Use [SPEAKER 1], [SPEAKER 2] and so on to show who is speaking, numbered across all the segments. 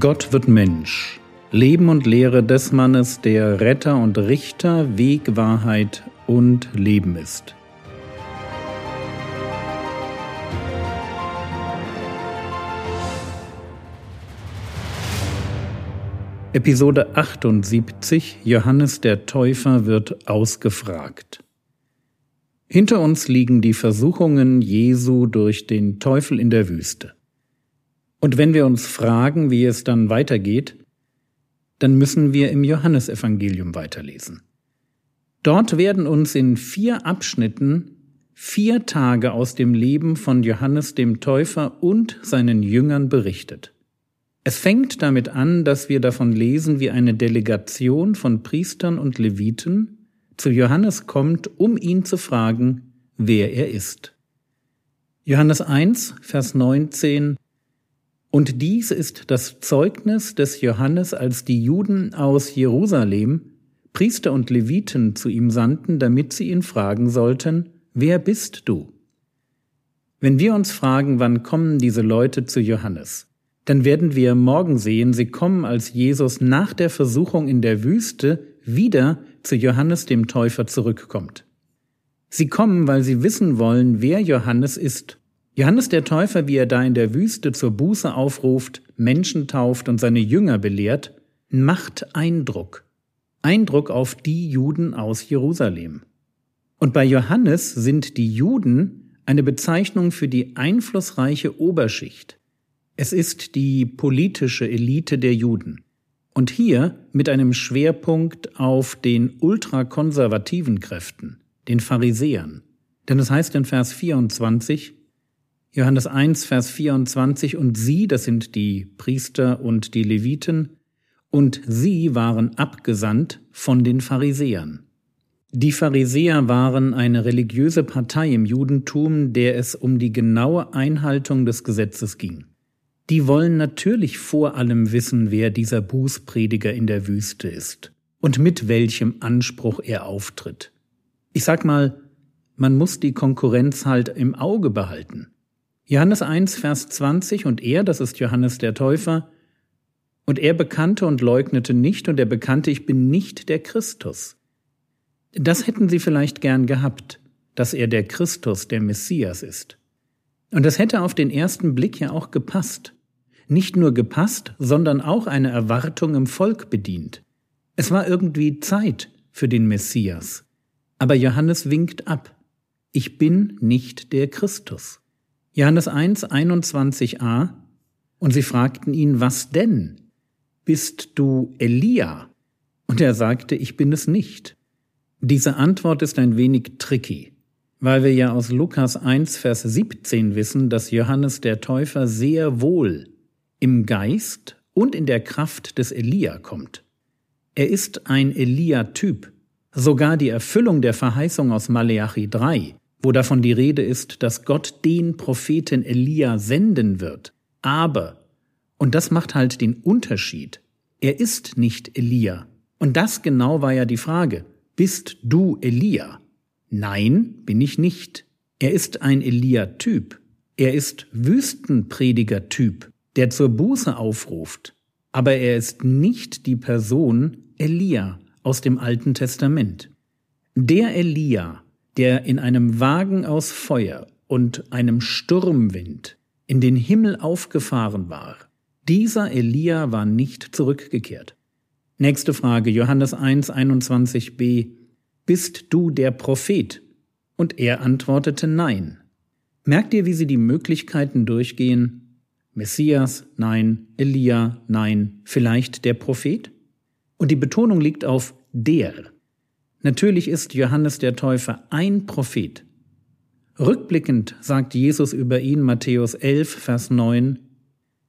[SPEAKER 1] Gott wird Mensch. Leben und Lehre des Mannes, der Retter und Richter, Weg, Wahrheit und Leben ist. Episode 78 Johannes der Täufer wird ausgefragt. Hinter uns liegen die Versuchungen Jesu durch den Teufel in der Wüste. Und wenn wir uns fragen, wie es dann weitergeht, dann müssen wir im Johannesevangelium weiterlesen. Dort werden uns in vier Abschnitten vier Tage aus dem Leben von Johannes dem Täufer und seinen Jüngern berichtet. Es fängt damit an, dass wir davon lesen, wie eine Delegation von Priestern und Leviten zu Johannes kommt, um ihn zu fragen, wer er ist. Johannes 1, Vers 19 und dies ist das Zeugnis des Johannes, als die Juden aus Jerusalem Priester und Leviten zu ihm sandten, damit sie ihn fragen sollten, wer bist du? Wenn wir uns fragen, wann kommen diese Leute zu Johannes, dann werden wir morgen sehen, sie kommen, als Jesus nach der Versuchung in der Wüste wieder zu Johannes dem Täufer zurückkommt. Sie kommen, weil sie wissen wollen, wer Johannes ist Johannes der Täufer, wie er da in der Wüste zur Buße aufruft, Menschen tauft und seine Jünger belehrt, macht Eindruck. Eindruck auf die Juden aus Jerusalem. Und bei Johannes sind die Juden eine Bezeichnung für die einflussreiche Oberschicht. Es ist die politische Elite der Juden. Und hier mit einem Schwerpunkt auf den ultrakonservativen Kräften, den Pharisäern. Denn es heißt in Vers 24, Johannes 1, Vers 24, und sie, das sind die Priester und die Leviten, und sie waren abgesandt von den Pharisäern. Die Pharisäer waren eine religiöse Partei im Judentum, der es um die genaue Einhaltung des Gesetzes ging. Die wollen natürlich vor allem wissen, wer dieser Bußprediger in der Wüste ist und mit welchem Anspruch er auftritt. Ich sag mal, man muss die Konkurrenz halt im Auge behalten. Johannes 1, Vers 20, und er, das ist Johannes der Täufer, und er bekannte und leugnete nicht, und er bekannte, ich bin nicht der Christus. Das hätten sie vielleicht gern gehabt, dass er der Christus, der Messias ist. Und das hätte auf den ersten Blick ja auch gepasst. Nicht nur gepasst, sondern auch eine Erwartung im Volk bedient. Es war irgendwie Zeit für den Messias. Aber Johannes winkt ab. Ich bin nicht der Christus. Johannes 1, 21a, und sie fragten ihn, was denn? Bist du Elia? Und er sagte, ich bin es nicht. Diese Antwort ist ein wenig tricky, weil wir ja aus Lukas 1, Vers 17 wissen, dass Johannes der Täufer sehr wohl im Geist und in der Kraft des Elia kommt. Er ist ein Elia-Typ. Sogar die Erfüllung der Verheißung aus Maleachi 3 wo davon die Rede ist, dass Gott den Propheten Elia senden wird. Aber, und das macht halt den Unterschied, er ist nicht Elia. Und das genau war ja die Frage. Bist du Elia? Nein, bin ich nicht. Er ist ein Elia-Typ. Er ist Wüstenprediger-Typ, der zur Buße aufruft. Aber er ist nicht die Person Elia aus dem Alten Testament. Der Elia, der in einem Wagen aus Feuer und einem Sturmwind in den Himmel aufgefahren war, dieser Elia war nicht zurückgekehrt. Nächste Frage, Johannes 1, 21b. Bist du der Prophet? Und er antwortete Nein. Merkt ihr, wie sie die Möglichkeiten durchgehen? Messias, nein, Elia, nein, vielleicht der Prophet? Und die Betonung liegt auf der. Natürlich ist Johannes der Täufer ein Prophet. Rückblickend sagt Jesus über ihn Matthäus 11, Vers 9,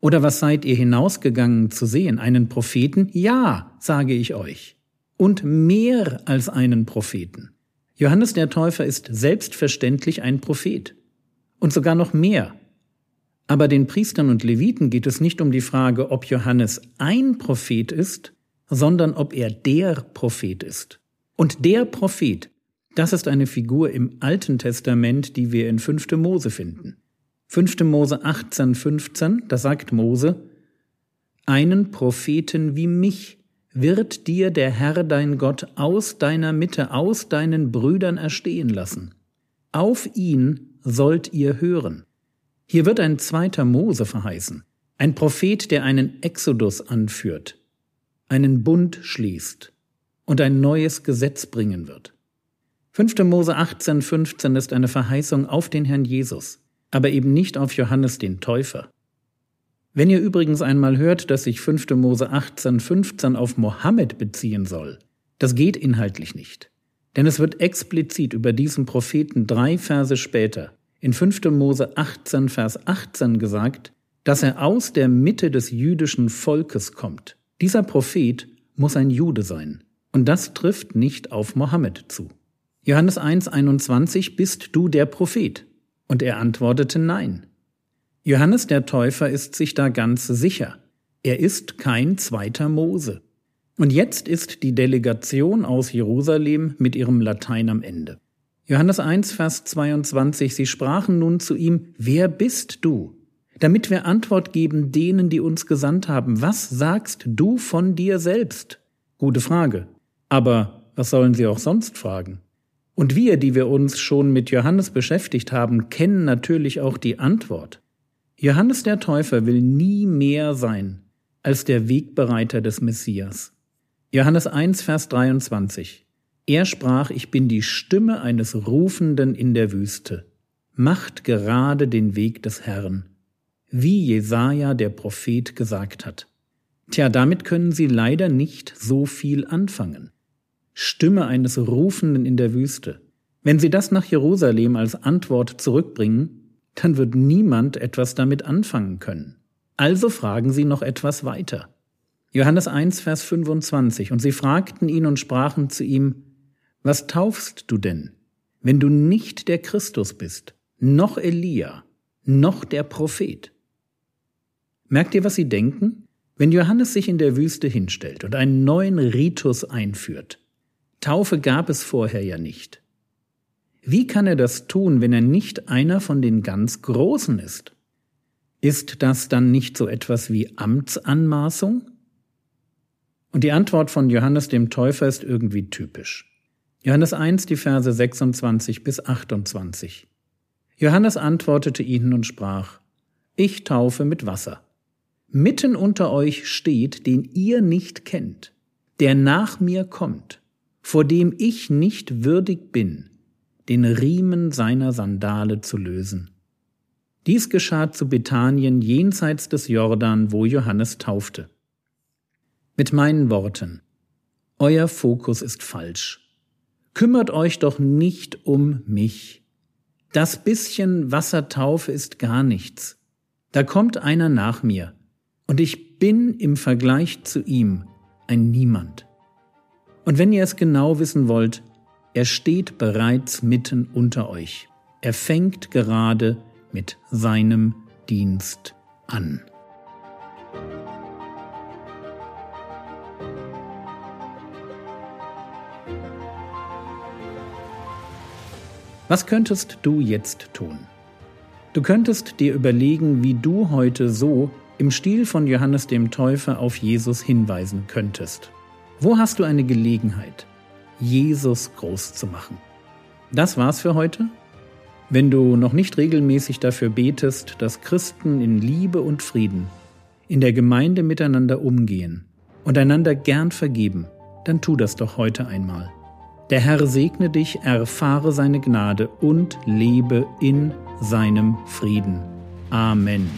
[SPEAKER 1] Oder was seid ihr hinausgegangen zu sehen? Einen Propheten? Ja, sage ich euch. Und mehr als einen Propheten. Johannes der Täufer ist selbstverständlich ein Prophet. Und sogar noch mehr. Aber den Priestern und Leviten geht es nicht um die Frage, ob Johannes ein Prophet ist, sondern ob er der Prophet ist. Und der Prophet, das ist eine Figur im Alten Testament, die wir in 5. Mose finden. 5. Mose 18, 15, da sagt Mose, einen Propheten wie mich wird dir der Herr dein Gott aus deiner Mitte, aus deinen Brüdern erstehen lassen. Auf ihn sollt ihr hören. Hier wird ein zweiter Mose verheißen, ein Prophet, der einen Exodus anführt, einen Bund schließt und ein neues Gesetz bringen wird. 5. Mose 18, 15 ist eine Verheißung auf den Herrn Jesus, aber eben nicht auf Johannes den Täufer. Wenn ihr übrigens einmal hört, dass sich 5. Mose 18, 15 auf Mohammed beziehen soll, das geht inhaltlich nicht. Denn es wird explizit über diesen Propheten drei Verse später in 5. Mose 18, Vers 18 gesagt, dass er aus der Mitte des jüdischen Volkes kommt. Dieser Prophet muss ein Jude sein. Und das trifft nicht auf Mohammed zu. Johannes 1, 21, bist du der Prophet? Und er antwortete nein. Johannes der Täufer ist sich da ganz sicher. Er ist kein zweiter Mose. Und jetzt ist die Delegation aus Jerusalem mit ihrem Latein am Ende. Johannes 1, Vers 22, sie sprachen nun zu ihm, wer bist du? Damit wir Antwort geben denen, die uns gesandt haben, was sagst du von dir selbst? Gute Frage. Aber was sollen sie auch sonst fragen? Und wir, die wir uns schon mit Johannes beschäftigt haben, kennen natürlich auch die Antwort. Johannes der Täufer will nie mehr sein als der Wegbereiter des Messias. Johannes 1, Vers 23. Er sprach, ich bin die Stimme eines Rufenden in der Wüste. Macht gerade den Weg des Herrn. Wie Jesaja der Prophet gesagt hat. Tja, damit können Sie leider nicht so viel anfangen. Stimme eines Rufenden in der Wüste. Wenn Sie das nach Jerusalem als Antwort zurückbringen, dann wird niemand etwas damit anfangen können. Also fragen sie noch etwas weiter. Johannes 1, Vers 25. Und sie fragten ihn und sprachen zu ihm, Was taufst du denn, wenn du nicht der Christus bist, noch Elia, noch der Prophet? Merkt ihr, was sie denken? Wenn Johannes sich in der Wüste hinstellt und einen neuen Ritus einführt, Taufe gab es vorher ja nicht. Wie kann er das tun, wenn er nicht einer von den ganz Großen ist? Ist das dann nicht so etwas wie Amtsanmaßung? Und die Antwort von Johannes dem Täufer ist irgendwie typisch. Johannes 1, die Verse 26 bis 28. Johannes antwortete ihnen und sprach, Ich taufe mit Wasser. Mitten unter euch steht, den ihr nicht kennt, der nach mir kommt, vor dem ich nicht würdig bin, den Riemen seiner Sandale zu lösen. Dies geschah zu Bethanien jenseits des Jordan, wo Johannes taufte. Mit meinen Worten, euer Fokus ist falsch. Kümmert euch doch nicht um mich. Das bisschen Wassertaufe ist gar nichts. Da kommt einer nach mir, und ich bin im Vergleich zu ihm ein Niemand. Und wenn ihr es genau wissen wollt, er steht bereits mitten unter euch. Er fängt gerade mit seinem Dienst an. Was könntest du jetzt tun? Du könntest dir überlegen, wie du heute so im Stil von Johannes dem Täufer auf Jesus hinweisen könntest. Wo hast du eine Gelegenheit? Jesus groß zu machen. Das war's für heute. Wenn du noch nicht regelmäßig dafür betest, dass Christen in Liebe und Frieden in der Gemeinde miteinander umgehen und einander gern vergeben, dann tu das doch heute einmal. Der Herr segne dich, erfahre seine Gnade und lebe in seinem Frieden. Amen.